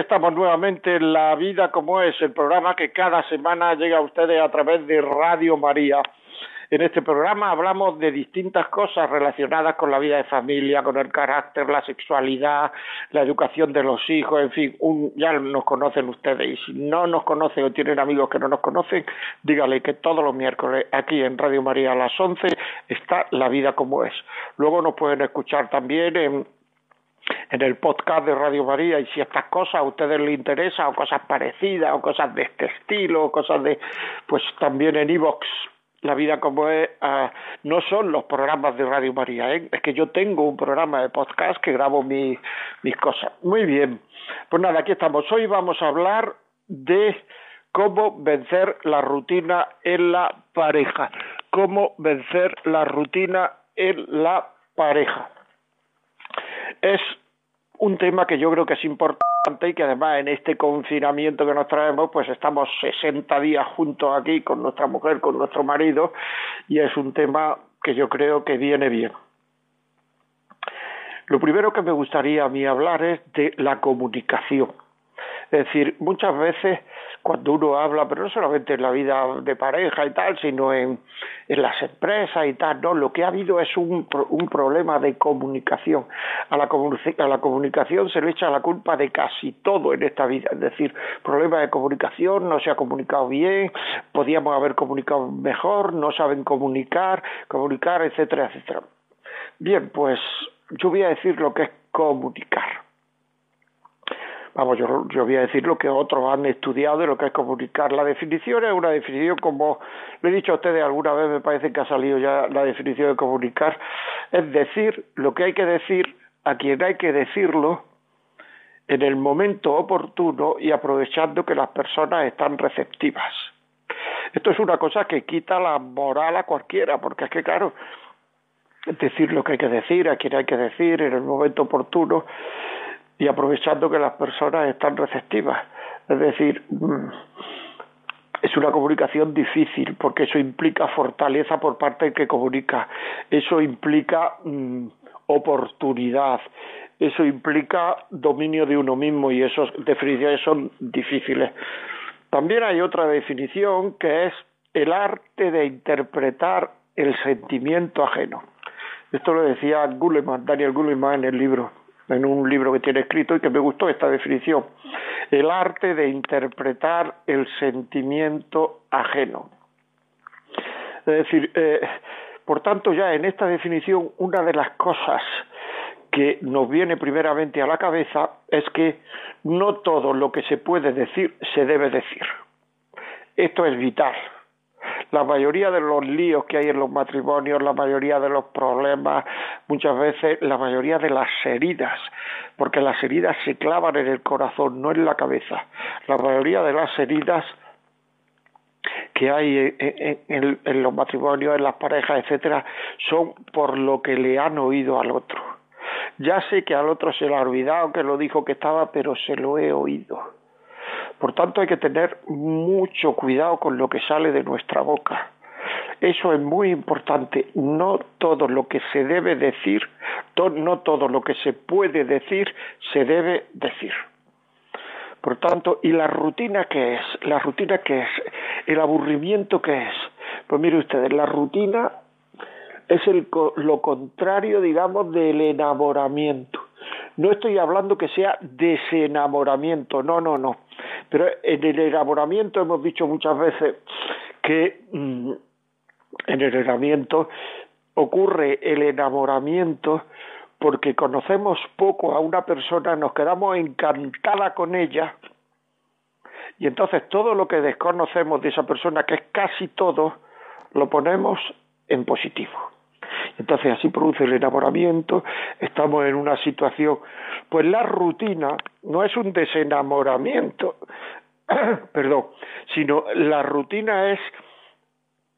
Estamos nuevamente en La Vida como es, el programa que cada semana llega a ustedes a través de Radio María. En este programa hablamos de distintas cosas relacionadas con la vida de familia, con el carácter, la sexualidad, la educación de los hijos, en fin, un, ya nos conocen ustedes y si no nos conocen o tienen amigos que no nos conocen, dígale que todos los miércoles aquí en Radio María a las 11 está La Vida como es. Luego nos pueden escuchar también en en el podcast de Radio María y si estas cosas a ustedes les interesan o cosas parecidas o cosas de este estilo o cosas de pues también en iVox la vida como es uh, no son los programas de Radio María ¿eh? es que yo tengo un programa de podcast que grabo mi, mis cosas. Muy bien. Pues nada aquí estamos. Hoy vamos a hablar de cómo vencer la rutina en la pareja. Cómo vencer la rutina en la pareja es un tema que yo creo que es importante y que además en este confinamiento que nos traemos, pues estamos 60 días juntos aquí con nuestra mujer, con nuestro marido, y es un tema que yo creo que viene bien. Lo primero que me gustaría a mí hablar es de la comunicación. Es decir, muchas veces cuando uno habla, pero no solamente en la vida de pareja y tal, sino en, en las empresas y tal, no, lo que ha habido es un, un problema de comunicación. A la, a la comunicación se le echa la culpa de casi todo en esta vida, es decir, problema de comunicación, no se ha comunicado bien, podíamos haber comunicado mejor, no saben comunicar, comunicar, etcétera, etcétera. Bien, pues yo voy a decir lo que es comunicar vamos, yo, yo voy a decir lo que otros han estudiado de lo que es comunicar. La definición es una definición, como le he dicho a ustedes alguna vez, me parece que ha salido ya la definición de comunicar, es decir lo que hay que decir a quien hay que decirlo en el momento oportuno y aprovechando que las personas están receptivas. Esto es una cosa que quita la moral a cualquiera, porque es que, claro, decir lo que hay que decir, a quien hay que decir, en el momento oportuno, y aprovechando que las personas están receptivas. Es decir, es una comunicación difícil porque eso implica fortaleza por parte del que comunica, eso implica mmm, oportunidad, eso implica dominio de uno mismo y esas definiciones son difíciles. También hay otra definición que es el arte de interpretar el sentimiento ajeno. Esto lo decía Guleman, Daniel Guleman en el libro en un libro que tiene escrito y que me gustó esta definición. El arte de interpretar el sentimiento ajeno. Es decir, eh, por tanto, ya en esta definición, una de las cosas que nos viene primeramente a la cabeza es que no todo lo que se puede decir se debe decir. Esto es vital la mayoría de los líos que hay en los matrimonios, la mayoría de los problemas, muchas veces la mayoría de las heridas, porque las heridas se clavan en el corazón, no en la cabeza. La mayoría de las heridas que hay en, en, los matrimonios, en las parejas, etcétera, son por lo que le han oído al otro. Ya sé que al otro se le ha olvidado que lo dijo que estaba, pero se lo he oído. Por tanto, hay que tener mucho cuidado con lo que sale de nuestra boca. Eso es muy importante. No todo lo que se debe decir, no todo lo que se puede decir, se debe decir. Por tanto, ¿y la rutina qué es? ¿La rutina qué es? ¿El aburrimiento qué es? Pues mire ustedes, la rutina es lo contrario, digamos, del enamoramiento. No estoy hablando que sea desenamoramiento, no, no, no. Pero en el enamoramiento hemos dicho muchas veces que mmm, en el enamoramiento ocurre el enamoramiento porque conocemos poco a una persona, nos quedamos encantada con ella y entonces todo lo que desconocemos de esa persona, que es casi todo, lo ponemos en positivo. Entonces así produce el enamoramiento, estamos en una situación, pues la rutina no es un desenamoramiento, perdón, sino la rutina es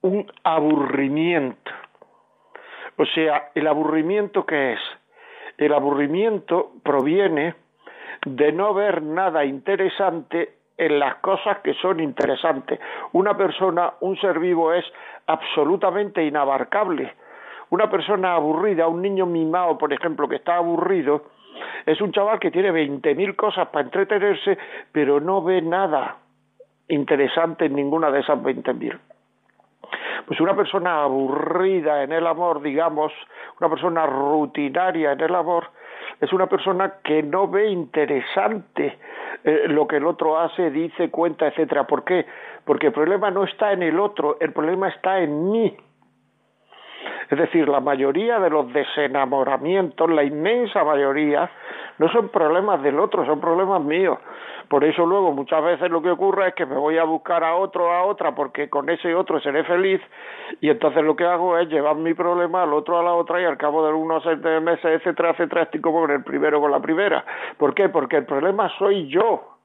un aburrimiento. O sea, el aburrimiento que es? El aburrimiento proviene de no ver nada interesante en las cosas que son interesantes. Una persona, un ser vivo es absolutamente inabarcable. Una persona aburrida, un niño mimado, por ejemplo, que está aburrido, es un chaval que tiene veinte mil cosas para entretenerse, pero no ve nada interesante en ninguna de esas veinte mil. Pues una persona aburrida en el amor, digamos, una persona rutinaria en el amor, es una persona que no ve interesante eh, lo que el otro hace, dice, cuenta, etcétera. ¿Por qué? Porque el problema no está en el otro, el problema está en mí. Es decir, la mayoría de los desenamoramientos, la inmensa mayoría, no son problemas del otro, son problemas míos. Por eso luego muchas veces lo que ocurre es que me voy a buscar a otro, a otra, porque con ese otro seré feliz, y entonces lo que hago es llevar mi problema al otro, a la otra, y al cabo de unos meses, etcétera, etcétera, estoy como con el primero con la primera. ¿Por qué? Porque el problema soy yo.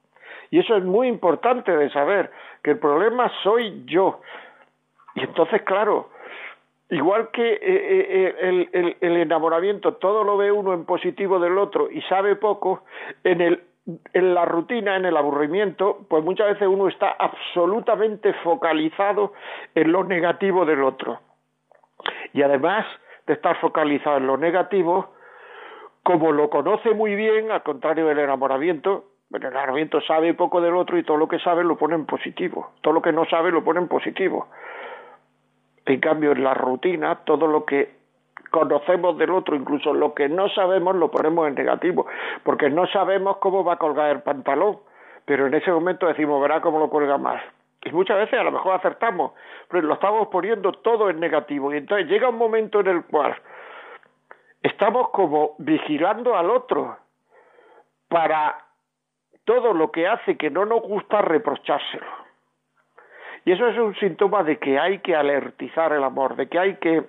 Y eso es muy importante de saber, que el problema soy yo. Y entonces, claro, igual que eh, eh, eh, el, el, enamoramiento todo lo ve uno en positivo del otro y sabe poco, en el en la rutina, en el aburrimiento, pues muchas veces uno está absolutamente focalizado en lo negativo del otro. Y además de estar focalizado en lo negativo, como lo conoce muy bien, al contrario del enamoramiento, el enamoramiento sabe poco del otro y todo lo que sabe lo pone en positivo, todo lo que no sabe lo pone en positivo. En cambio, en la rutina, todo lo que conocemos del otro, incluso lo que no sabemos lo ponemos en negativo, porque no sabemos cómo va a colgar el pantalón, pero en ese momento decimos, verá cómo lo cuelga más. Y muchas veces a lo mejor acertamos, pero lo estamos poniendo todo en negativo. Y entonces llega un momento en el cual estamos como vigilando al otro para todo lo que hace que no nos gusta reprochárselo. Y eso es un síntoma de que hay que alertizar el amor, de que hay que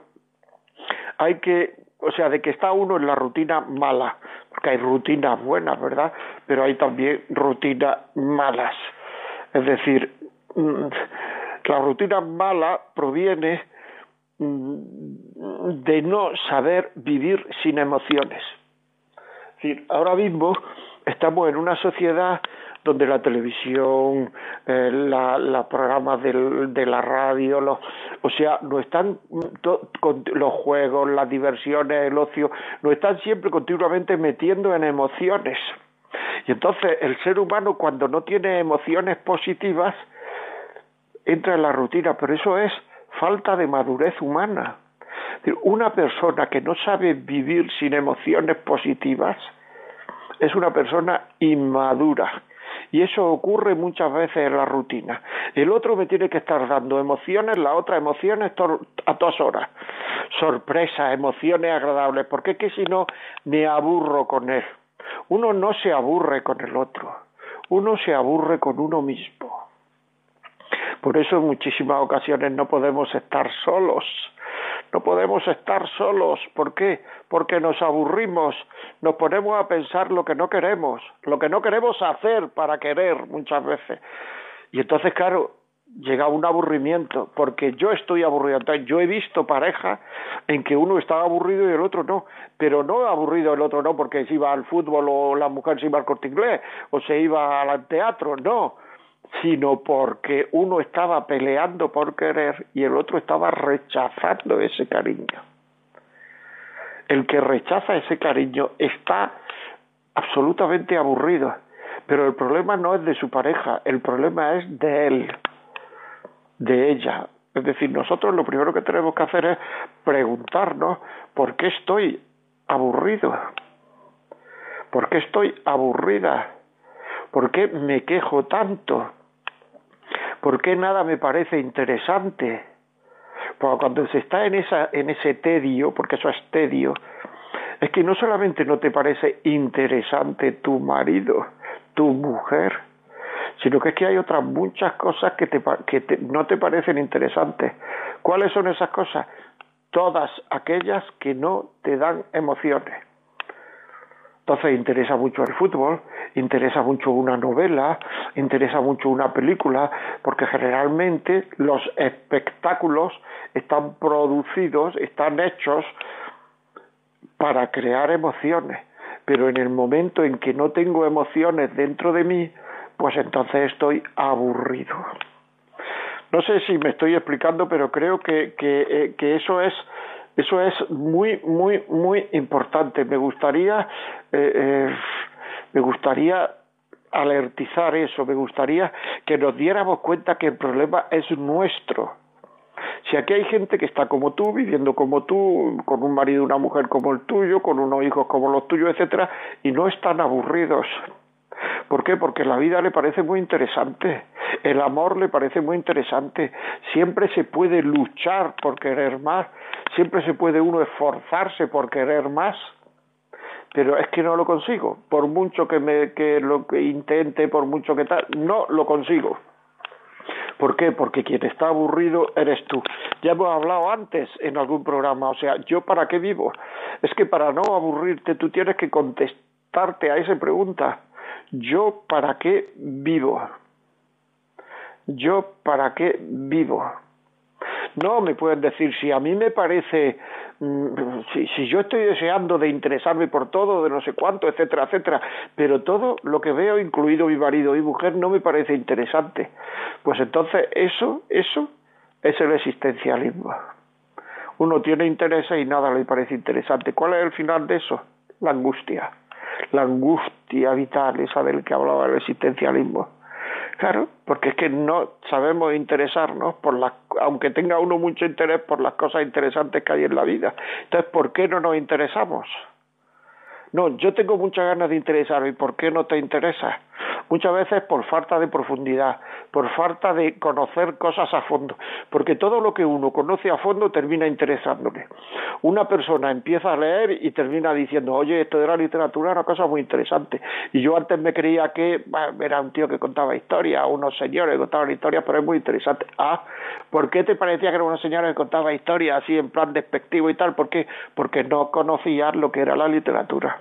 hay que, o sea, de que está uno en la rutina mala, porque hay rutinas buenas, ¿verdad? Pero hay también rutinas malas. Es decir, mm, la rutina mala proviene mm, de no saber vivir sin emociones. Es decir, ahora mismo estamos en una sociedad donde la televisión, eh, programas de la radio, los, o sea, no están los juegos, las diversiones, el ocio, no están siempre continuamente metiendo en emociones. Y entonces el ser humano cuando no tiene emociones positivas entra en la rutina, pero eso es falta de madurez humana. Una persona que no sabe vivir sin emociones positivas es una persona inmadura y eso ocurre muchas veces en la rutina. El otro me tiene que estar dando emociones, la otra emociones a todas horas. Sorpresas, emociones agradables, porque es que si no me aburro con él. Uno no se aburre con el otro, uno se aburre con uno mismo. Por eso en muchísimas ocasiones no podemos estar solos no podemos estar solos. ¿Por qué? Porque nos aburrimos, nos ponemos a pensar lo que no queremos, lo que no queremos hacer para querer muchas veces. Y entonces, claro, llega un aburrimiento, porque yo estoy aburrido. Yo he visto pareja en que uno estaba aburrido y el otro no, pero no aburrido el otro no porque se iba al fútbol o la mujer se iba al corte inglés o se iba al teatro, no, sino porque uno estaba peleando por querer y el otro estaba rechazando ese cariño. El que rechaza ese cariño está absolutamente aburrido, pero el problema no es de su pareja, el problema es de él, de ella. Es decir, nosotros lo primero que tenemos que hacer es preguntarnos por qué estoy aburrido, por qué estoy aburrida, por qué me quejo tanto, ¿Por qué nada me parece interesante? Porque cuando se está en, esa, en ese tedio, porque eso es tedio, es que no solamente no te parece interesante tu marido, tu mujer, sino que es que hay otras muchas cosas que, te, que no te parecen interesantes. ¿Cuáles son esas cosas? todas aquellas que no te dan emociones. Entonces interesa mucho el fútbol, interesa mucho una novela, interesa mucho una película, porque generalmente los espectáculos están producidos, están hechos para crear emociones, pero en el momento en que no tengo emociones dentro de mí, pues entonces estoy aburrido. No sé si me estoy explicando, pero creo que, que, eh, eso es eso es muy muy muy importante. Me gustaría eh, eh, me gustaría alertizar eso, me gustaría que nos diéramos cuenta que el problema es nuestro. Si aquí hay gente que está como tú, viviendo como tú, con un marido y una mujer como el tuyo, con unos hijos como los tuyos, etcétera, y no están aburridos. ¿Por qué? Porque la vida le parece muy interesante, el amor le parece muy interesante, siempre se puede luchar por querer más, siempre se puede uno esforzarse por querer más pero es que no lo consigo. Por mucho que, me, que lo que intente, por mucho que tal, no lo consigo. ¿Por qué? Porque quien está aburrido eres tú. Ya hemos hablado antes en algún programa, o sea, ¿yo para qué vivo? Es que para no aburrirte tú tienes que contestarte a esa pregunta. ¿Yo para qué vivo? ¿Yo para qué vivo? No me pueden decir, si a mí me parece Mm, si, si yo estoy deseando de interesarme por todo, de no sé cuánto, etcétera, etcétera, pero todo lo que veo, incluido mi marido y mujer, no me parece interesante, pues entonces eso, eso es el existencialismo. Uno tiene intereses y nada le parece interesante. ¿Cuál es el final de eso? La angustia. La angustia vital, esa del que hablaba el existencialismo. Claro, porque es que no sabemos interesarnos por las, aunque tenga uno mucho interés por las cosas interesantes que hay en la vida. Entonces, ¿por qué no nos interesamos? No, yo tengo muchas ganas de interesarme. ¿Y por qué no te interesa? Muchas veces por falta de profundidad, por falta de conocer cosas a fondo, porque todo lo que uno conoce a fondo termina interesándole. Una persona empieza a leer y termina diciendo, oye, esto de la literatura es una cosa muy interesante. Y yo antes me creía que era un tío que contaba historias, unos señores que contaban historias, pero es muy interesante. Ah, ¿por qué te parecía que era una señora que contaba historias así en plan despectivo y tal? ¿Por qué? Porque no conocías lo que era la literatura.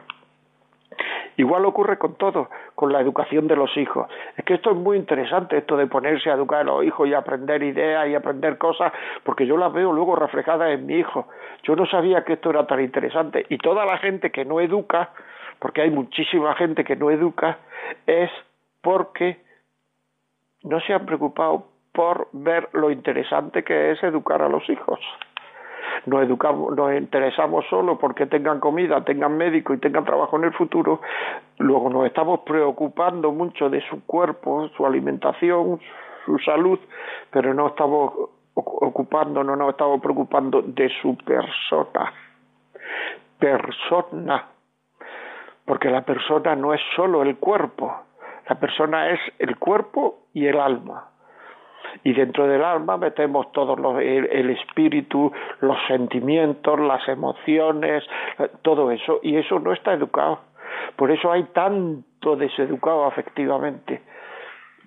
Igual ocurre con todo, con la educación de los hijos. Es que esto es muy interesante, esto de ponerse a educar a los hijos y aprender ideas y aprender cosas, porque yo las veo luego reflejadas en mi hijo. Yo no sabía que esto era tan interesante. Y toda la gente que no educa, porque hay muchísima gente que no educa, es porque no se han preocupado por ver lo interesante que es educar a los hijos nos educamos, nos interesamos solo porque tengan comida, tengan médico y tengan trabajo en el futuro, luego nos estamos preocupando mucho de su cuerpo, su alimentación, su salud, pero no estamos ocupando, no nos estamos preocupando de su persona. Persona. Porque la persona no es solo el cuerpo, la persona es el cuerpo y el alma y dentro del alma metemos todo el, espíritu, los sentimientos, las emociones, todo eso, y eso no está educado. Por eso hay tanto deseducado afectivamente.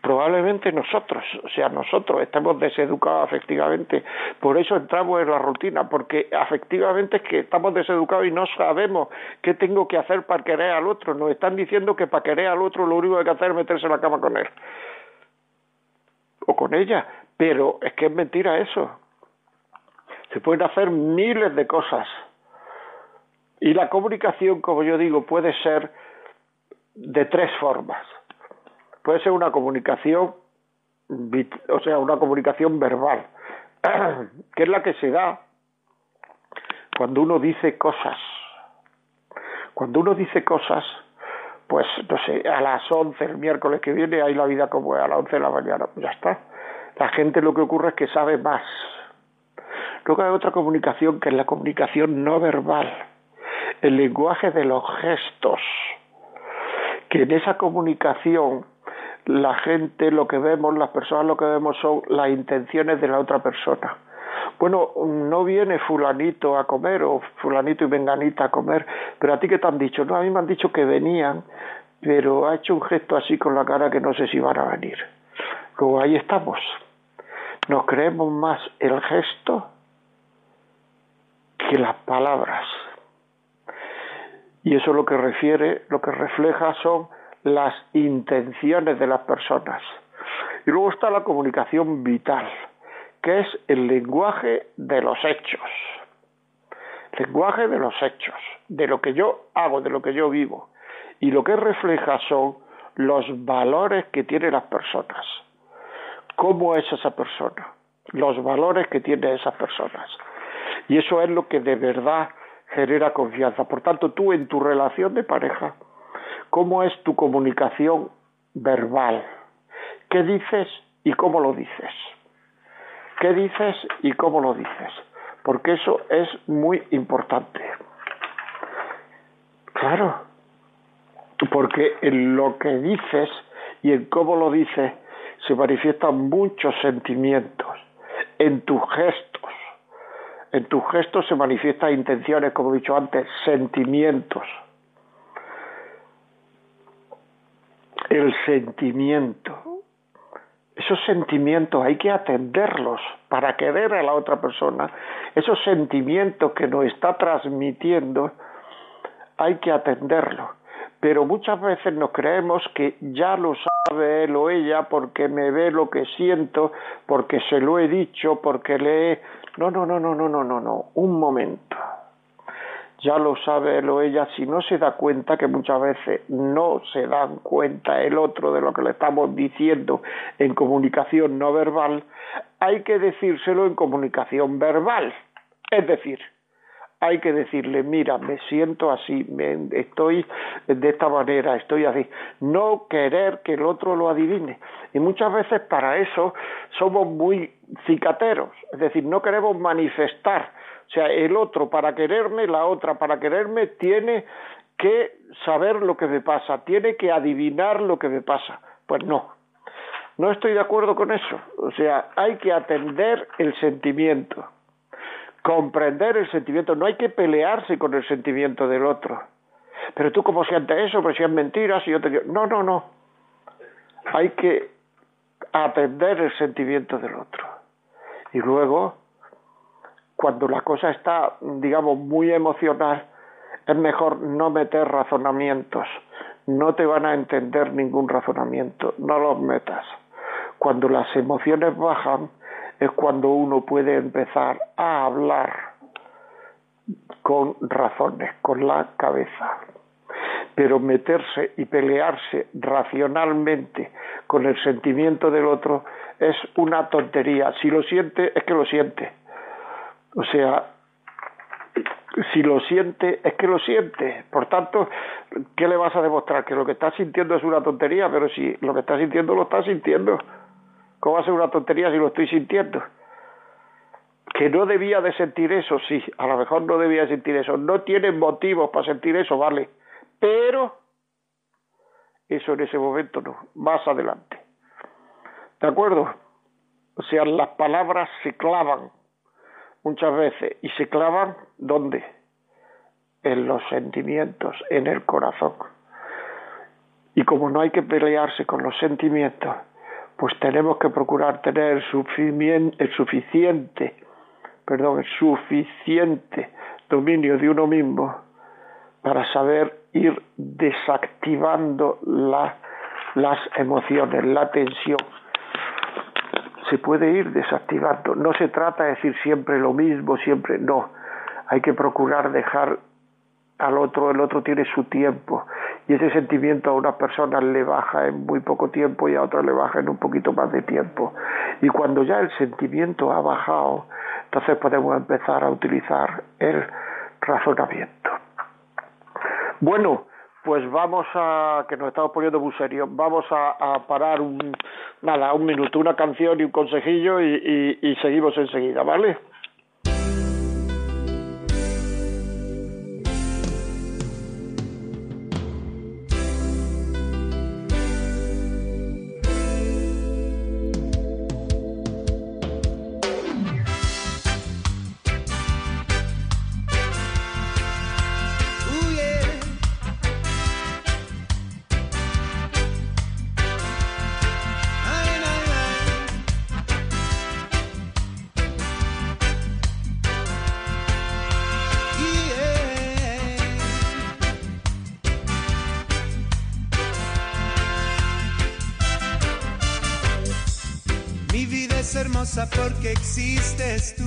Probablemente nosotros, o sea, nosotros estamos deseducados afectivamente, por eso entramos en la rutina, porque afectivamente es que estamos deseducados y no sabemos qué tengo que hacer para querer al otro. Nos están diciendo que para querer al otro lo único que hay que hacer es meterse en la cama con él o con ella, pero es que es mentira eso. Se pueden hacer miles de cosas. Y la comunicación, como yo digo, puede ser de tres formas. Puede ser una comunicación, o sea, una comunicación verbal, que es la que se da cuando uno dice cosas. Cuando uno dice cosas, pues no sé, a las 11 el miércoles que viene hay la vida como a las 11 de la mañana, pues ya está. La gente lo que ocurre es que sabe más. Luego hay otra comunicación que es la comunicación no verbal, el lenguaje de los gestos, que en esa comunicación la gente lo que vemos, las personas lo que vemos son las intenciones de la otra persona bueno, no viene fulanito a comer o fulanito y venganita a comer, pero a ti qué te han dicho, no, a mí me han dicho que venían, pero ha hecho un gesto así con la cara que no sé si van a venir. Luego ahí estamos. Nos creemos más el gesto que las palabras. Y eso lo que refiere, lo que refleja son las intenciones de las personas. Y luego está la comunicación vital, que es el lenguaje de los hechos. Lenguaje de los hechos, de lo que yo hago, de lo que yo vivo. Y lo que refleja son los valores que tienen las personas. ¿Cómo es esa persona? Los valores que tienen esas personas. Y eso es lo que de verdad genera confianza. Por tanto, tú en tu relación de pareja, ¿cómo es tu comunicación verbal? ¿Qué dices y cómo lo dices? ¿Qué dices y cómo lo dices? Porque eso es muy importante. Claro, porque en lo que dices y en cómo lo dices se manifiestan muchos sentimientos, en tus gestos, en tus gestos se manifiestan intenciones, como he dicho antes, sentimientos. El sentimiento. Esos sentimientos hay que atenderlos para querer a la otra persona. Esos sentimientos que nos está transmitiendo hay que atenderlos. Pero muchas veces nos creemos que ya lo sabe él o ella porque me ve lo que siento, porque se lo he dicho, porque le he no, no, no, no, no, no, no, no. Un momento. Ya lo sabe o ella, si no se da cuenta, que muchas veces no se dan cuenta el otro de lo que le estamos diciendo en comunicación no verbal, hay que decírselo en comunicación verbal. Es decir, hay que decirle, mira, me siento así, me, estoy de esta manera, estoy así. No querer que el otro lo adivine. Y muchas veces para eso somos muy cicateros, es decir, no queremos manifestar. O sea, el otro para quererme, la otra para quererme, tiene que saber lo que me pasa, tiene que adivinar lo que me pasa. Pues no, no estoy de acuerdo con eso. O sea, hay que atender el sentimiento comprender el sentimiento, no hay que pelearse con el sentimiento del otro. Pero tú cómo sientes eso, pues si es mentira, si yo te digo, no, no, no. Hay que atender el sentimiento del otro. Y luego, cuando la cosa está, digamos, muy emocional, es mejor no meter razonamientos. No te van a entender ningún razonamiento, no los metas. Cuando las emociones bajan, es cuando uno puede empezar a hablar con razones, con la cabeza. Pero meterse y pelearse racionalmente con el sentimiento del otro es una tontería. Si lo siente, es que lo siente. O sea, si lo siente, es que lo siente. Por tanto, ¿qué le vas a demostrar? Que lo que está sintiendo es una tontería, pero si lo que está sintiendo lo está sintiendo. ¿Cómo va a ser una tontería si lo estoy sintiendo? Que no debía de sentir eso, sí, a lo mejor no debía de sentir eso. No tiene motivos para sentir eso, vale. Pero eso en ese momento no, más adelante. ¿De acuerdo? O sea, las palabras se clavan muchas veces. ¿Y se clavan dónde? En los sentimientos, en el corazón. Y como no hay que pelearse con los sentimientos, pues tenemos que procurar tener el suficiente, perdón, el suficiente dominio de uno mismo para saber ir desactivando las emociones, la tensión. Se puede ir desactivando. No se trata de decir siempre lo mismo, siempre no. Hay que procurar dejar al otro, el otro tiene su tiempo y ese sentimiento a una persona le baja en muy poco tiempo y a otra le baja en un poquito más de tiempo. Y cuando ya el sentimiento ha bajado, entonces podemos empezar a utilizar el razonamiento. Bueno, pues vamos a, que nos estamos poniendo muy serios, vamos a, parar un, nada, un minuto, una canción y un consejillo y seguimos enseguida, ¿vale? Porque existes tú.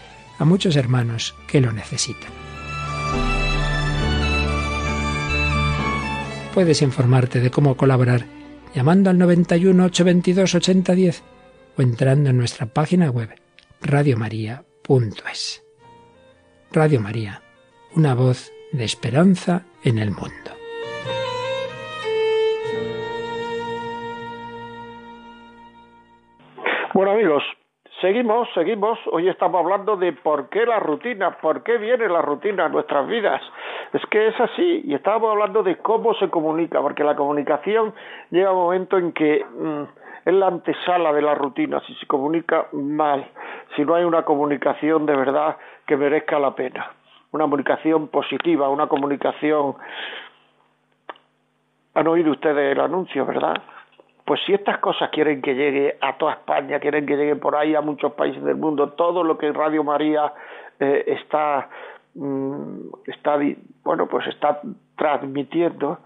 a muchos hermanos que lo necesitan. Puedes informarte de cómo colaborar llamando al 91 822 8010 o entrando en nuestra página web radiomaria.es. Radio María, una voz de esperanza en el mundo. Bueno amigos, seguimos, seguimos. Hoy estamos hablando de por qué la rutina, por qué viene la rutina a nuestras vidas. Es que es así, y estábamos hablando de cómo se comunica, porque la comunicación llega un momento en que mm, es la antesala de la rutina, si se comunica mal, si no hay una comunicación de verdad que merezca la pena, una comunicación positiva, una comunicación... Han oído ustedes el anuncio, ¿verdad? Pues si estas cosas quieren que llegue a toda España, quieren que llegue por ahí a muchos países del mundo, todo lo que Radio María eh, está, mm, está, bueno, pues está transmitiendo,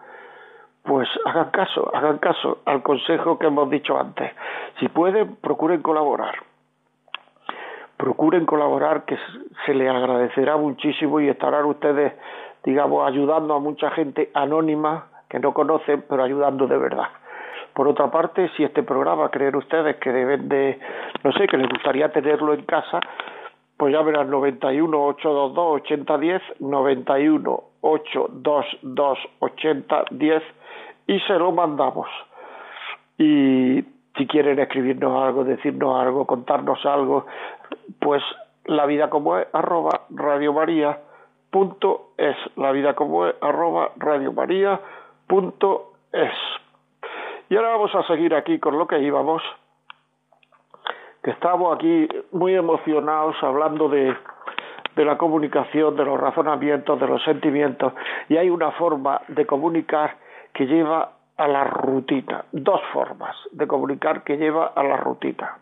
pues hagan caso, hagan caso al consejo que hemos dicho antes. Si pueden, procuren colaborar. Procuren colaborar, que se les agradecerá muchísimo y estarán ustedes, digamos, ayudando a mucha gente anónima que no conocen, pero ayudando de verdad. Por otra parte, si este programa creen ustedes que deben de, no sé, que les gustaría tenerlo en casa, pues llamen al 91 822 8010, 91 822 8010 y se lo mandamos. Y si quieren escribirnos algo, decirnos algo, contarnos algo, pues la vida como es arroba radio maría punto es la vida como es arroba radio maría punto es y ahora vamos a seguir aquí con lo que íbamos que estamos aquí muy emocionados hablando de de la comunicación, de los razonamientos, de los sentimientos, y hay una forma de comunicar que lleva a la rutina. Dos formas de comunicar que lleva a la rutina.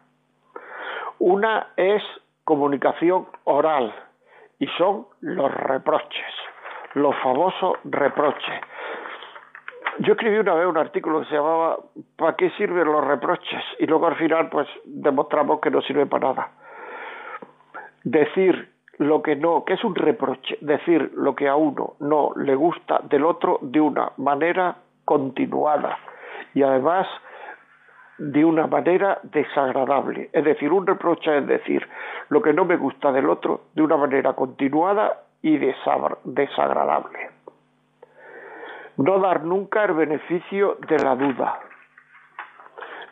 Una es comunicación oral y son los reproches, los famosos reproches. Yo escribí una vez un artículo que se llamaba ¿Para qué sirven los reproches? Y luego al final pues demostramos que no sirve para nada. Decir lo que no, que es un reproche, decir lo que a uno no le gusta del otro de una manera continuada y además de una manera desagradable. Es decir, un reproche es decir lo que no me gusta del otro de una manera continuada y desagradable. No dar nunca el beneficio de la duda.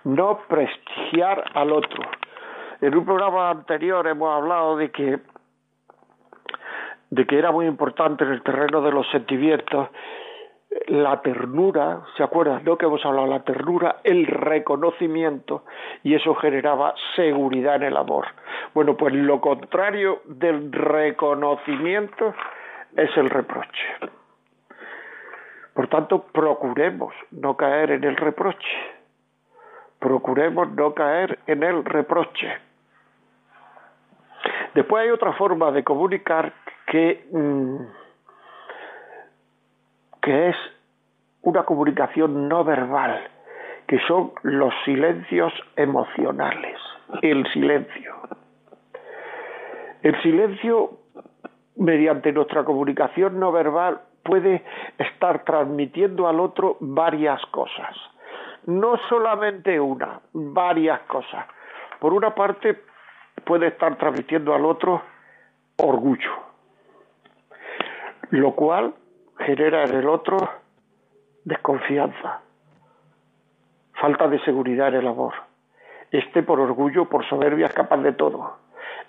No prestigiar al otro. En un programa anterior hemos hablado de que de que era muy importante en el terreno de los sentimientos la ternura, ¿se acuerdan? ¿No? Que hemos hablado la ternura, el reconocimiento, y eso generaba seguridad en el amor. Bueno, pues lo contrario del reconocimiento es el reproche. Por tanto, procuremos no caer en el reproche. Procuremos no caer en el reproche. Después hay otra forma de comunicar que... Mm, que es una comunicación no verbal, que son los silencios emocionales, el silencio. El silencio, mediante nuestra comunicación no verbal, puede estar transmitiendo al otro varias cosas. No solamente una, varias cosas. Por una parte, puede estar transmitiendo al otro orgullo, lo cual genera en el otro desconfianza, falta de seguridad en el amor. Este por orgullo, por soberbia es capaz de todo,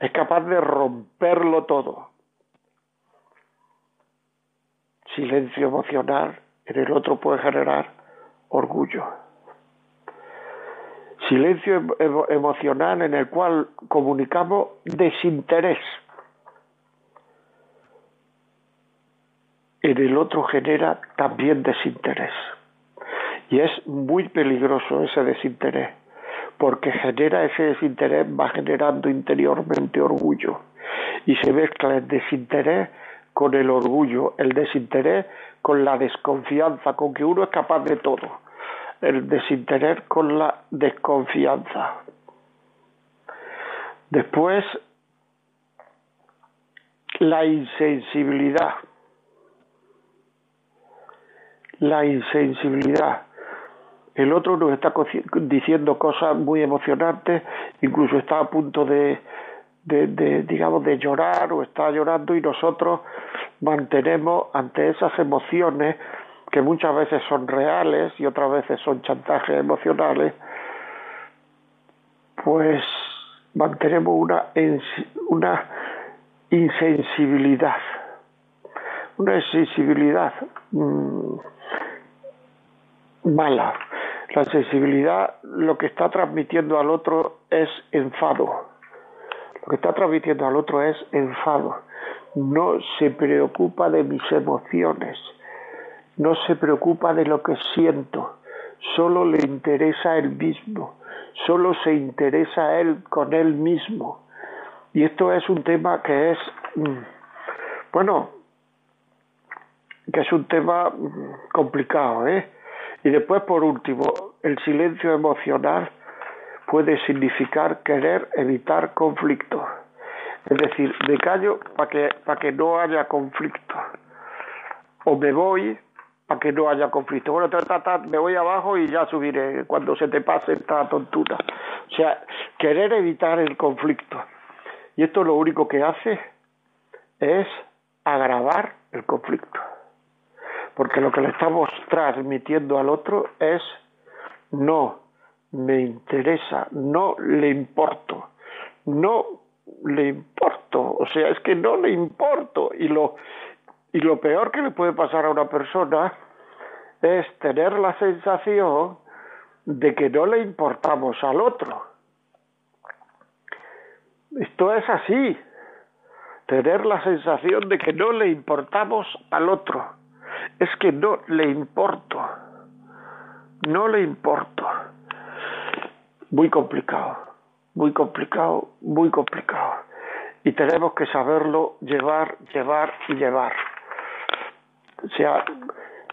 es capaz de romperlo todo. Silencio emocional en el otro puede generar orgullo. Silencio emocional en el cual comunicamos desinterés en el otro genera también desinterés. Y es muy peligroso ese desinterés, porque genera ese desinterés, va generando interiormente orgullo. Y se mezcla el desinterés con el orgullo, el desinterés con la desconfianza, con que uno es capaz de todo. El desinterés con la desconfianza. Después, la insensibilidad la insensibilidad. El otro nos está diciendo cosas muy emocionantes, incluso está a punto de, de, digamos, de llorar o está llorando y nosotros mantenemos ante esas emociones que muchas veces son reales y otras veces son chantajes emocionales, pues mantenemos una, una insensibilidad, una insensibilidad. Mm, mala. La sensibilidad lo que está transmitiendo al otro es enfado. Lo que está transmitiendo al otro es enfado. No se preocupa de mis emociones. No se preocupa de lo que siento. Solo le interesa él mismo. Solo se interesa él con él mismo. Y esto es un tema que es, mm, bueno, que es un tema mm, complicado, ¿eh? Y después, por último, el silencio emocional puede significar querer evitar conflicto. Es decir, me callo para que, para que no haya conflicto. O me voy para que no haya conflicto. Bueno, me voy abajo y ya subiré cuando se te pase esta tontura. O sea, querer evitar el conflicto. Y esto lo único que hace es agravar el conflicto porque lo que le estamos transmitiendo al otro es no me interesa, no le importo, no le importo, o sea, es que no le importo y lo y lo peor que le puede pasar a una persona es tener la sensación de que no le importamos al otro. Esto es así, tener la sensación de que no le importamos al otro es que no le importo. no le importo. Muy complicado, muy complicado, muy complicado. Y tenemos que saberlo llevar, llevar y llevar. O sea,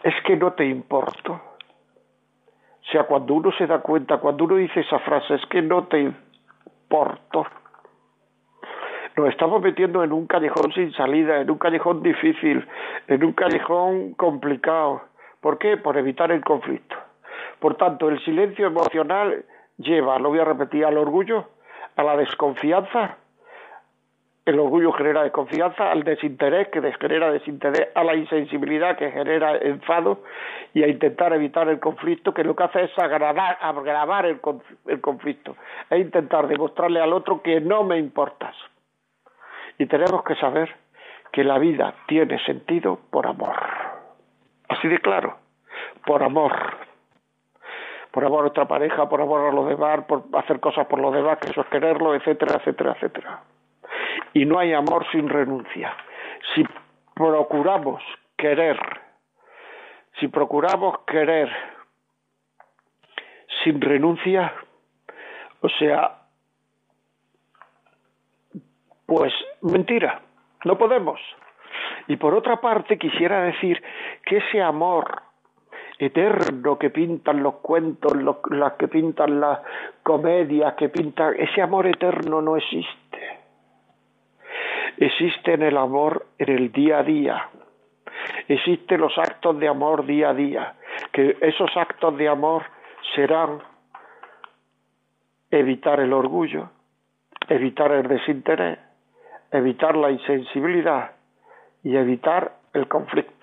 es que no te importo. O sea, cuando uno se da cuenta, cuando uno dice esa frase, es que no te importo. Nos estamos metiendo en un callejón sin salida, en un callejón difícil, en un callejón complicado. ¿Por qué? Por evitar el conflicto. Por tanto, el silencio emocional lleva, lo voy a repetir, al orgullo, a la desconfianza. El orgullo genera desconfianza, al desinterés que genera desinterés, a la insensibilidad que genera enfado y a intentar evitar el conflicto, que lo que hace es agravar, agravar el, el conflicto, e intentar demostrarle al otro que no me importas. Y tenemos que saber que la vida tiene sentido por amor. Así de claro, por amor. Por amor a nuestra pareja, por amor a los demás, por hacer cosas por los demás, que eso es quererlo, etcétera, etcétera, etcétera. Y no hay amor sin renuncia. Si procuramos querer, si procuramos querer sin renuncia, o sea, pues mentira, no podemos. Y por otra parte quisiera decir que ese amor eterno que pintan los cuentos, las que pintan las comedias, que pintan, ese amor eterno no existe. Existe en el amor en el día a día. Existen los actos de amor día a día, que esos actos de amor serán evitar el orgullo, evitar el desinterés, evitar la insensibilidad y evitar el conflicto.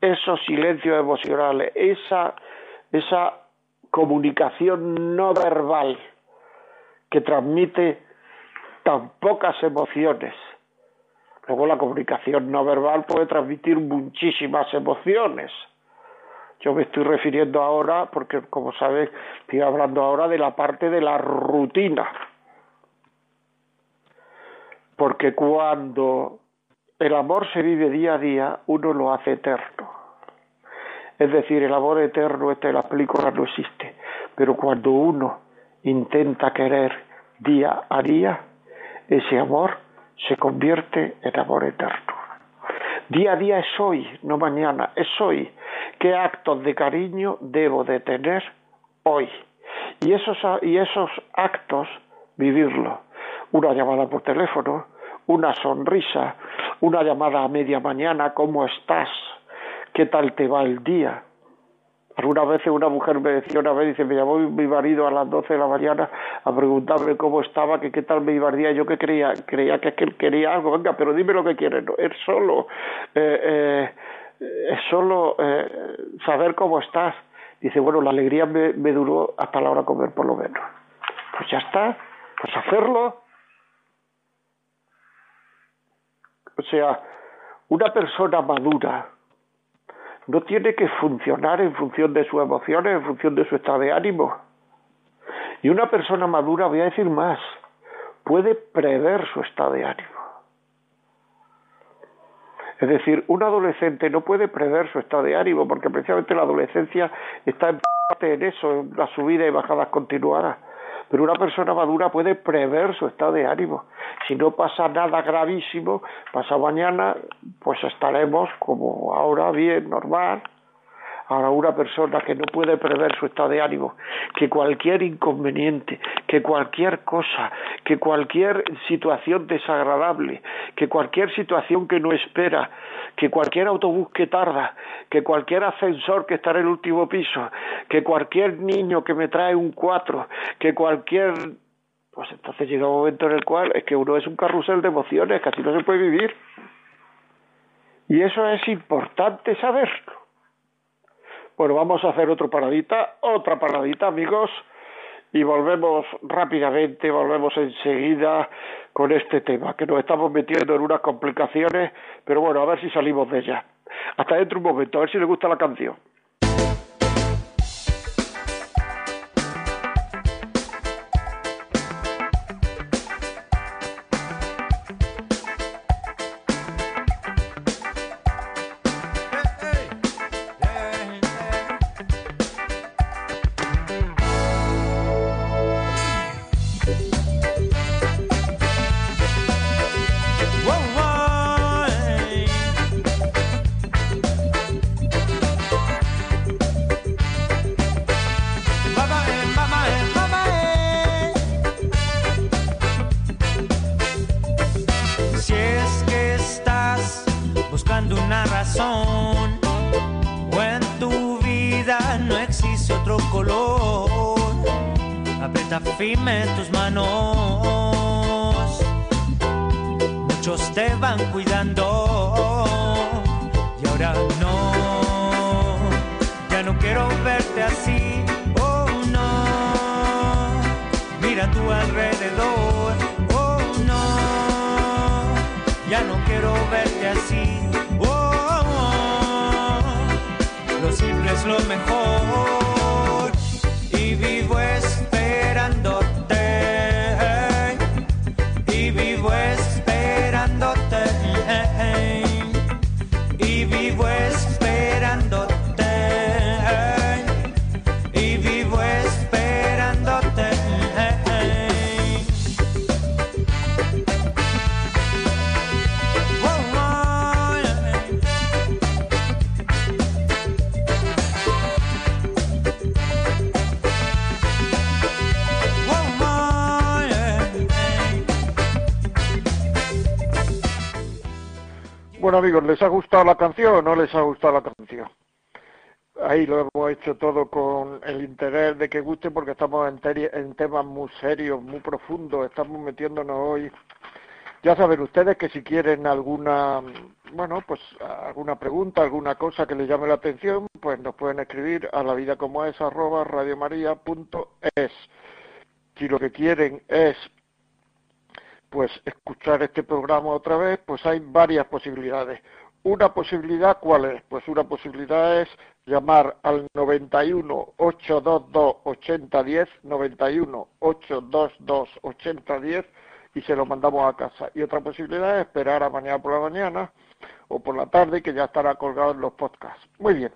Esos silencios emocionales, esa, esa comunicación no verbal que transmite tan pocas emociones. Luego la comunicación no verbal puede transmitir muchísimas emociones. Yo me estoy refiriendo ahora, porque como sabes, estoy hablando ahora de la parte de la rutina. Porque cuando el amor se vive día a día, uno lo hace eterno. Es decir, el amor eterno, este la película no existe. Pero cuando uno intenta querer día a día, ese amor se convierte en amor eterno. Día a día es hoy, no mañana, es hoy. ¿Qué actos de cariño debo de tener hoy? Y esos, y esos actos, vivirlo. Una llamada por teléfono, una sonrisa, una llamada a media mañana, ¿cómo estás? ¿Qué tal te va el día? Algunas veces una mujer me decía una vez, dice, me llamó mi marido a las 12 de la mañana a preguntarme cómo estaba, que qué tal me iba el día. Yo que creía, creía que es él quería algo, venga, pero dime lo que quieres. No, es solo, eh, eh, es solo eh, saber cómo estás. Dice, bueno, la alegría me duró hasta la hora de comer por lo menos. Pues ya está, pues hacerlo O sea, una persona madura no tiene que funcionar en función de sus emociones, en función de su estado de ánimo. Y una persona madura, voy a decir más, puede prever su estado de ánimo. Es decir, un adolescente no puede prever su estado de ánimo, porque precisamente la adolescencia está en en eso, en la subida y bajadas continuadas pero una persona madura puede prever su estado de ánimo. Si no pasa nada gravísimo, pasa mañana, pues estaremos como ahora bien, normal. Ahora una persona que no puede prever su estado de ánimo, que cualquier inconveniente, que cualquier cosa, que cualquier situación desagradable, que cualquier situación que no espera, que cualquier autobús que tarda, que cualquier ascensor que está en el último piso, que cualquier niño que me trae un cuatro, que cualquier pues entonces llega un momento en el cual es que uno es un carrusel de emociones, que así no se puede vivir. Y eso es importante saberlo. Bueno, vamos a hacer otra paradita, otra paradita, amigos, y volvemos rápidamente, volvemos enseguida con este tema, que nos estamos metiendo en unas complicaciones, pero bueno, a ver si salimos de ella. Hasta dentro un momento, a ver si le gusta la canción. Ya no quiero verte así. Oh, lo simple es lo mejor amigos, ¿les ha gustado la canción o no les ha gustado la canción? Ahí lo hemos hecho todo con el interés de que guste porque estamos en, temas muy serios, muy profundos, estamos metiéndonos hoy. Ya saben ustedes que si quieren alguna, bueno, pues alguna pregunta, alguna cosa que les llame la atención, pues nos pueden escribir a la vida como es arroba radiomaria.es. Si lo que quieren es pues escuchar este programa otra vez, pues hay varias posibilidades. Una posibilidad, ¿cuál es? Pues una posibilidad es llamar al 91 822 8010, 91 822 8010 y se lo mandamos a casa. Y otra posibilidad es esperar a mañana por la mañana o por la tarde que ya estará colgado en los podcasts. Muy bien.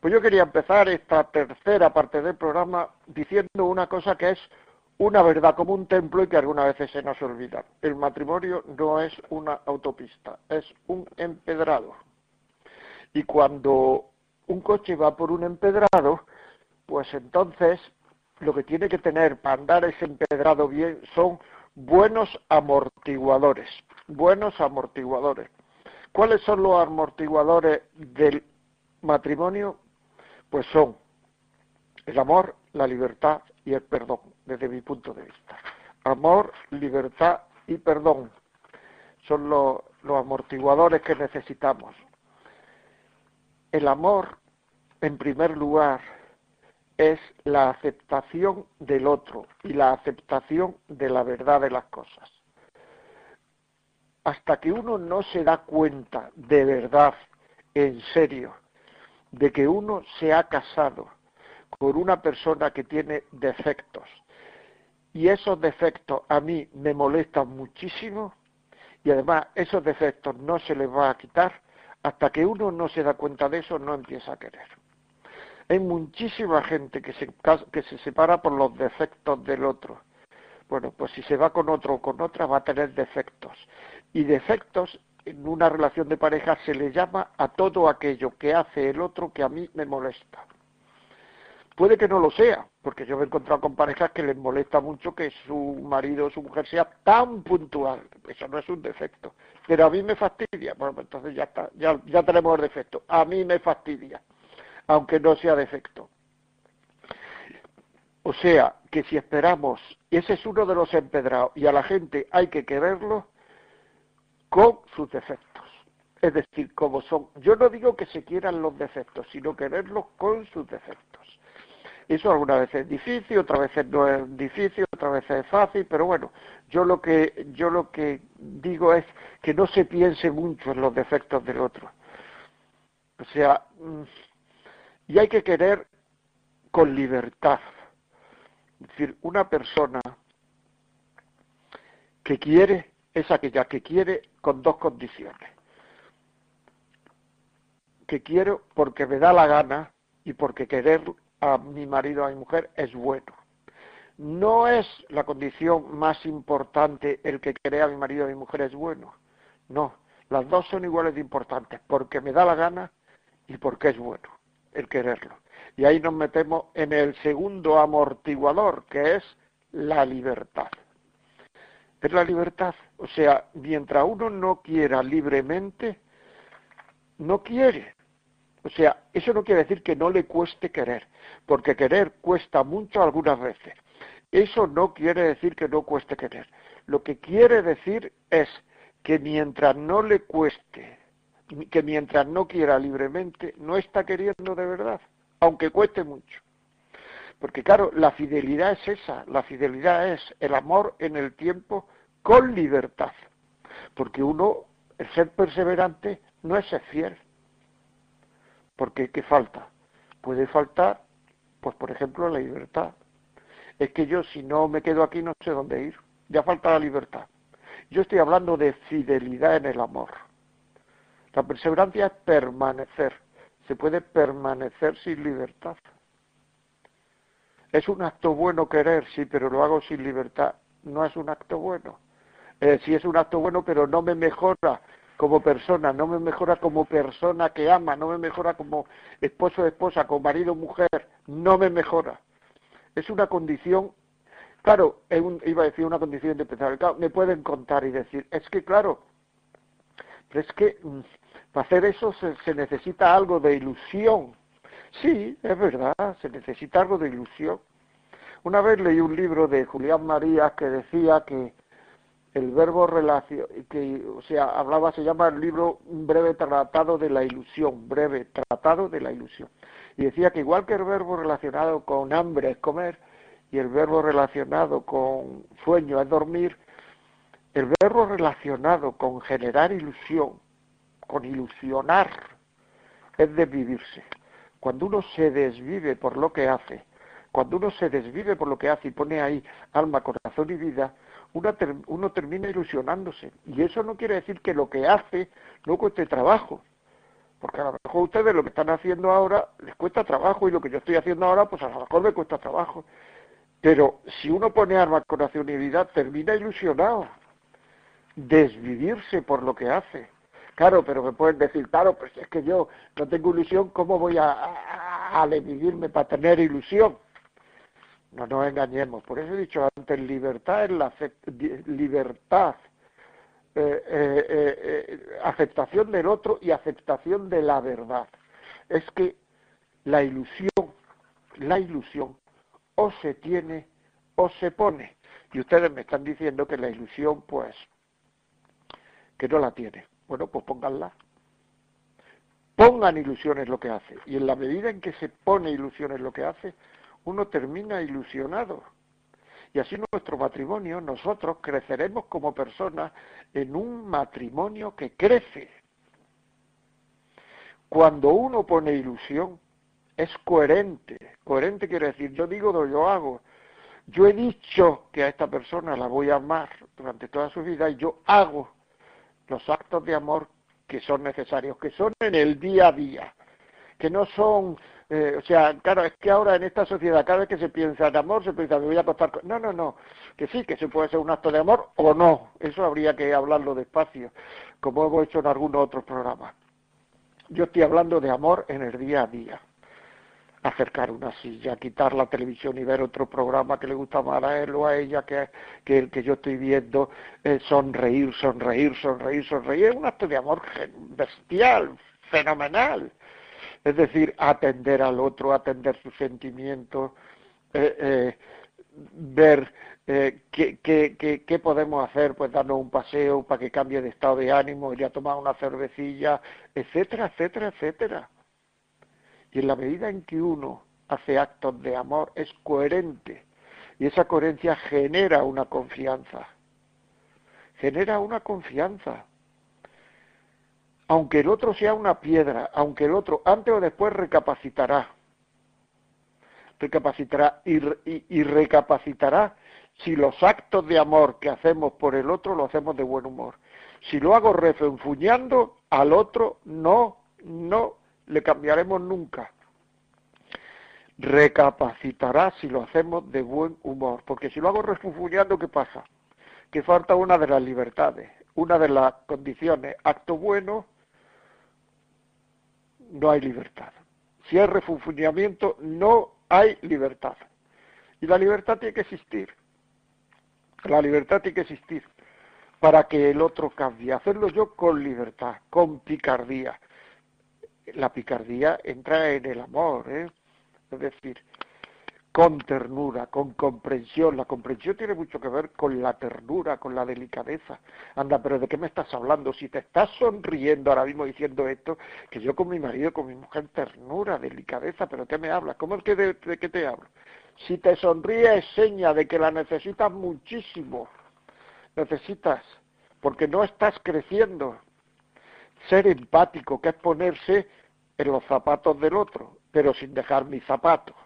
Pues yo quería empezar esta tercera parte del programa diciendo una cosa que es una verdad como un templo y que algunas veces se nos olvida. El matrimonio no es una autopista, es un empedrado. Y cuando un coche va por un empedrado, pues entonces lo que tiene que tener para andar ese empedrado bien son buenos amortiguadores, buenos amortiguadores. ¿Cuáles son los amortiguadores del matrimonio? Pues son el amor, la libertad y el perdón, desde mi punto de vista. Amor, libertad y perdón son los, amortiguadores que necesitamos. El amor, en primer lugar, es la aceptación del otro y la aceptación de la verdad de las cosas. Hasta que uno no se da cuenta de verdad, en serio, de que uno se ha casado con una persona que tiene defectos y esos defectos a mí me molestan muchísimo y además esos defectos no se les va a quitar hasta que uno no se da cuenta de eso no empieza a querer. Hay muchísima gente que se, que se separa por los defectos del otro. Bueno, pues si se va con otro o con otra va a tener defectos. Y defectos en una relación de pareja se le llama a todo aquello que hace el otro que a mí me molesta. Puede que no lo sea, porque yo me he encontrado con parejas que les molesta mucho que su marido o su mujer sea tan puntual. Eso no es un defecto. Pero a mí me fastidia. Bueno, pues entonces ya está, ya, ya tenemos el defecto. A mí me fastidia, aunque no sea defecto. O sea, que si esperamos, y ese es uno de los empedrados, y a la gente hay que quererlo con sus defectos. Es decir, como son. Yo no digo que se quieran los defectos, sino quererlos con sus defectos. Eso algunas veces es difícil, otras veces no es difícil, otras veces es fácil, pero bueno, yo lo que yo lo que digo es que no se piense mucho en los defectos del otro. O sea, mm, y hay que querer con libertad. Es decir, una persona que quiere es aquella que quiere con dos condiciones. Que quiero porque me da la gana y porque querer a mi marido, a mi mujer, es bueno. No es la condición más importante el que crea a mi marido, a mi mujer es bueno. No, las dos son iguales de importantes, porque me da la gana y porque es bueno el quererlo. Y ahí nos metemos en el segundo amortiguador, que es la libertad. Es la libertad. O sea, mientras uno no quiera libremente, no quiere. O sea, eso no quiere decir que no le cueste querer, porque querer cuesta mucho algunas veces. Eso no quiere decir que no cueste querer. Lo que quiere decir es que mientras no le cueste, que mientras no quiera libremente, no está queriendo de verdad, aunque cueste mucho. Porque claro, la fidelidad es esa, la fidelidad es el amor en el tiempo con libertad. Porque uno, el ser perseverante, no es ser fiel. Porque ¿qué falta? Puede faltar, pues por ejemplo, la libertad. Es que yo si no me quedo aquí no sé dónde ir. Ya falta la libertad. Yo estoy hablando de fidelidad en el amor. La perseverancia es permanecer. Se puede permanecer sin libertad. Es un acto bueno querer, sí, pero lo hago sin libertad. No es un acto bueno. Eh, sí es un acto bueno, pero no me mejora como persona, no me mejora como persona que ama, no me mejora como esposo o esposa, como marido o mujer, no me mejora. Es una condición, claro, iba a decir una condición indispensable, claro, me pueden contar y decir, es que claro, pero es que mm, para hacer eso se, necesita algo de ilusión. Sí, es verdad, se necesita algo de ilusión. Una vez leí un libro de Julián María que decía que el verbo relación, que, o sea, hablaba, se llama el libro Un breve tratado de la ilusión, breve tratado de la ilusión. Y decía que igual que el verbo relacionado con hambre es comer, y el verbo relacionado con sueño es dormir, el verbo relacionado con generar ilusión, con ilusionar, es desvivirse. Cuando uno se desvive por lo que hace, cuando uno se desvive por lo que hace y pone ahí alma, corazón y vida, uno, termina ilusionándose. Y eso no quiere decir que lo que hace no cueste trabajo. Porque a lo mejor ustedes lo que están haciendo ahora les cuesta trabajo y lo que yo estoy haciendo ahora, pues a lo mejor me cuesta trabajo. Pero si uno pone arma, corazón y vida, termina ilusionado. Desvivirse por lo que hace. Claro, pero me pueden decir, claro, pues es que yo no tengo ilusión, ¿cómo voy a, a, para tener ilusión? No nos engañemos. Por eso he dicho antes, libertad es la libertad, eh, eh, eh, aceptación del otro y aceptación de la verdad. Es que la ilusión, la ilusión, o se tiene o se pone. Y ustedes me están diciendo que la ilusión, pues, que no la tiene. Bueno, pues pónganla. Pongan ilusiones lo que hace. Y en la medida en que se pone ilusiones lo que hace, uno termina ilusionado. Y así nuestro matrimonio, nosotros creceremos como personas en un matrimonio que crece. Cuando uno pone ilusión, es coherente. Coherente quiere decir, yo digo lo yo hago. Yo he dicho que a esta persona la voy a amar durante toda su vida y yo hago los actos de amor que son necesarios, que son en el día a día, que no son eh, o sea, claro, es que ahora en esta sociedad, cada vez que se piensa en amor, se piensa, me voy a acostar con... No, no, no, que sí, que se puede ser un acto de amor o no. Eso habría que hablarlo despacio, como hemos hecho en algunos otros programas. Yo estoy hablando de amor en el día a día. Acercar una silla, quitar la televisión y ver otro programa que le gusta más a él o a ella que, que el que yo estoy viendo, sonreír, sonreír, sonreír, sonreír. Es un acto de amor bestial, fenomenal es decir, atender al otro, atender sus sentimientos, eh, eh, ver eh, qué, qué, podemos hacer, pues darnos un paseo para que cambie de estado de ánimo, ir a tomar una cervecilla, etcétera, etcétera, etcétera. Y en la medida en que uno hace actos de amor, es coherente. Y esa coherencia genera una confianza. Genera una confianza aunque el otro sea una piedra, aunque el otro antes o después recapacitará, recapacitará y, recapacitará si los actos de amor que hacemos por el otro lo hacemos de buen humor. Si lo hago refunfuñando, al otro no, no le cambiaremos nunca. Recapacitará si lo hacemos de buen humor, porque si lo hago refunfuñando, ¿qué pasa? Que falta una de las libertades, una de las condiciones, acto bueno, no hay libertad. Si hay refunfuñamiento, no hay libertad. Y la libertad tiene que existir. La libertad tiene que existir para que el otro cambie. Hacerlo yo con libertad, con picardía. La picardía entra en el amor, ¿eh? Es decir, con ternura, con comprensión. La comprensión tiene mucho que ver con la ternura, con la delicadeza. Anda, pero ¿de qué me estás hablando? Si te estás sonriendo ahora mismo diciendo esto, que yo con mi marido, con mi mujer, ternura, delicadeza, pero ¿qué me hablas? ¿Cómo es que de, qué te hablo? Si te sonríe es seña de que la necesitas muchísimo. Necesitas, porque no estás creciendo. Ser empático, que es ponerse en los zapatos del otro, pero sin dejar mis zapatos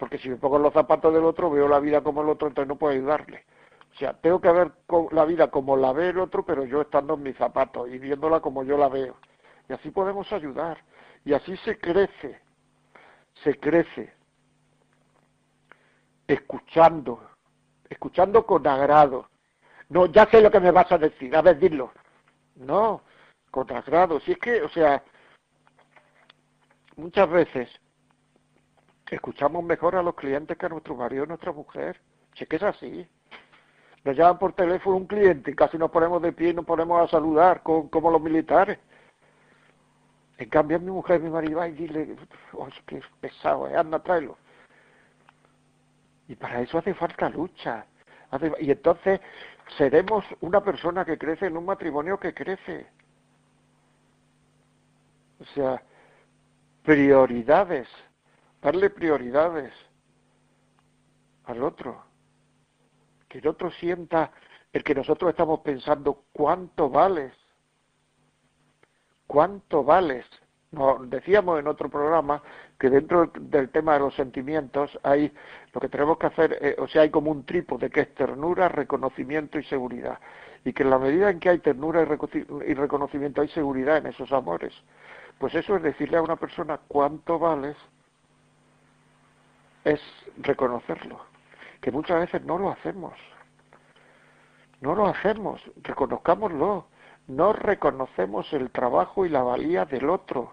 porque si me pongo en los zapatos del otro veo la vida como el otro, entonces no puedo ayudarle. O sea, tengo que ver la vida como la ve el otro, pero yo estando en mis zapatos y viéndola como yo la veo. Y así podemos ayudar. Y así se crece, se crece, escuchando, escuchando con agrado. No, ya sé lo que me vas a decir, a ver, dilo. No, con agrado. Si es que, o sea, muchas veces escuchamos mejor a los clientes que a nuestro marido y nuestra mujer. Si es que es así. Nos llaman por teléfono un cliente y casi nos ponemos de pie y nos ponemos a saludar como los militares. En cambio, mi mujer, mi marido, va y dile, oh, qué pesado, eh, anda, tráelo. Y para eso hace falta lucha. y entonces seremos una persona que crece en un matrimonio que crece. O sea, prioridades darle prioridades al otro, que el otro sienta el que nosotros estamos pensando cuánto vales, cuánto vales. Decíamos en otro programa que dentro del tema de los sentimientos hay lo que tenemos que hacer, eh, o sea, hay como un trípode que es ternura, reconocimiento y seguridad. Y que en la medida en que hay ternura y reconocimiento hay seguridad en esos amores. Pues eso es decirle a una persona cuánto vales es reconocerlo, que muchas veces no lo hacemos. No lo hacemos, reconozcámoslo. No reconocemos el trabajo y la valía del otro.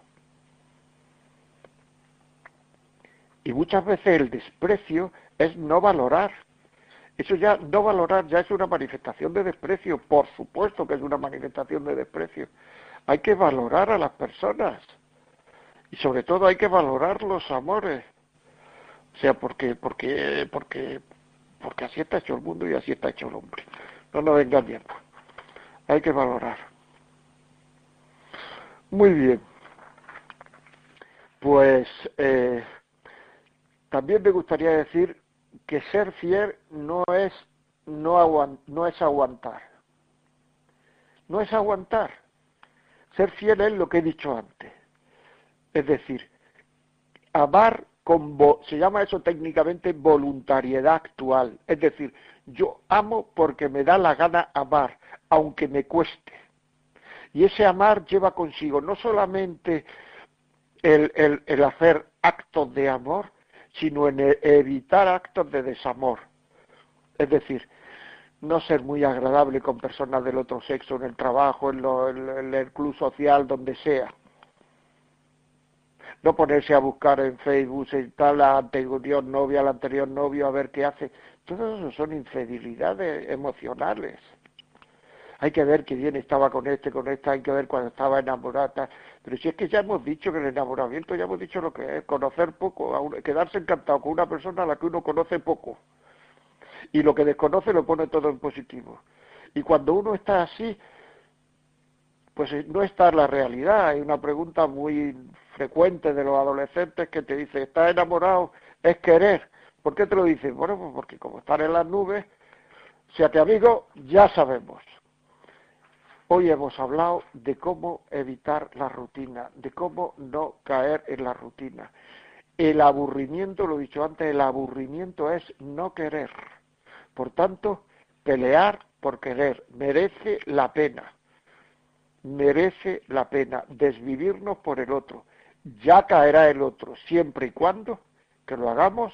Y muchas veces el desprecio es no valorar. Eso ya, no valorar ya es una manifestación de desprecio. Por supuesto que es una manifestación de desprecio. Hay que valorar a las personas. Y sobre todo hay que valorar los amores. O sea, porque, porque, porque, porque así está hecho el mundo y así está hecho el hombre. No nos engañemos. Hay que valorar. Muy bien. Pues eh, también me gustaría decir que ser fiel no es no, no es aguantar. No es aguantar. Ser fiel es lo que he dicho antes. Es decir, amar se llama eso técnicamente voluntariedad actual, es decir, yo amo porque me da la gana amar, aunque me cueste. Y ese amar lleva consigo no solamente el, el hacer actos de amor, sino en e, evitar actos de desamor. Es decir, no ser muy agradable con personas del otro sexo en el trabajo, en el club social, donde sea no ponerse a buscar en Facebook si está la anterior novia, el anterior novio, a ver qué hace. Todo eso son infidelidades emocionales. Hay que ver que bien estaba con este, con esta, hay que ver cuando estaba enamorada. Pero si es que ya hemos dicho que el enamoramiento, ya hemos dicho lo que es, conocer poco, quedarse encantado con una persona a la que uno conoce poco. Y lo que desconoce lo pone todo en positivo. Y cuando uno está así, pues no está en la realidad. Hay una pregunta muy frecuente de los adolescentes que te dice, ¿estás enamorado? Es querer. ¿Por qué te lo dicen? Bueno, pues porque como están en las nubes, sea te amigo, ya sabemos. Hoy hemos hablado de cómo evitar la rutina, de cómo no caer en la rutina. El aburrimiento, lo he dicho antes, el aburrimiento es no querer. Por tanto, pelear por querer merece la pena. Merece la pena desvivirnos por el otro ya caerá el otro, siempre y cuando que lo hagamos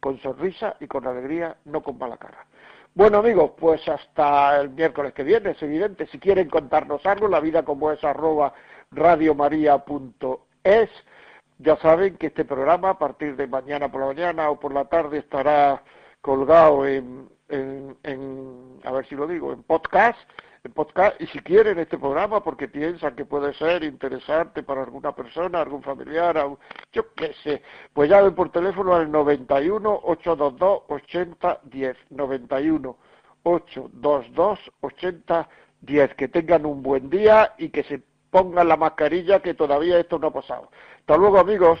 con sonrisa y con alegría, no con mala cara. Bueno amigos, pues hasta el miércoles que viene, es evidente, si quieren contarnos algo, la vida como es arroba radiomaria.es, Ya saben que este programa a partir de mañana por la mañana o por la tarde estará colgado en, en, a ver si lo digo, en podcast en podcast y si quieren este programa porque piensan que puede ser interesante para alguna persona, algún familiar, yo qué sé, pues llamen por teléfono al 91 822 8010 91 822 8010 que tengan un buen día y que se pongan la mascarilla que todavía esto no ha pasado. Hasta luego amigos.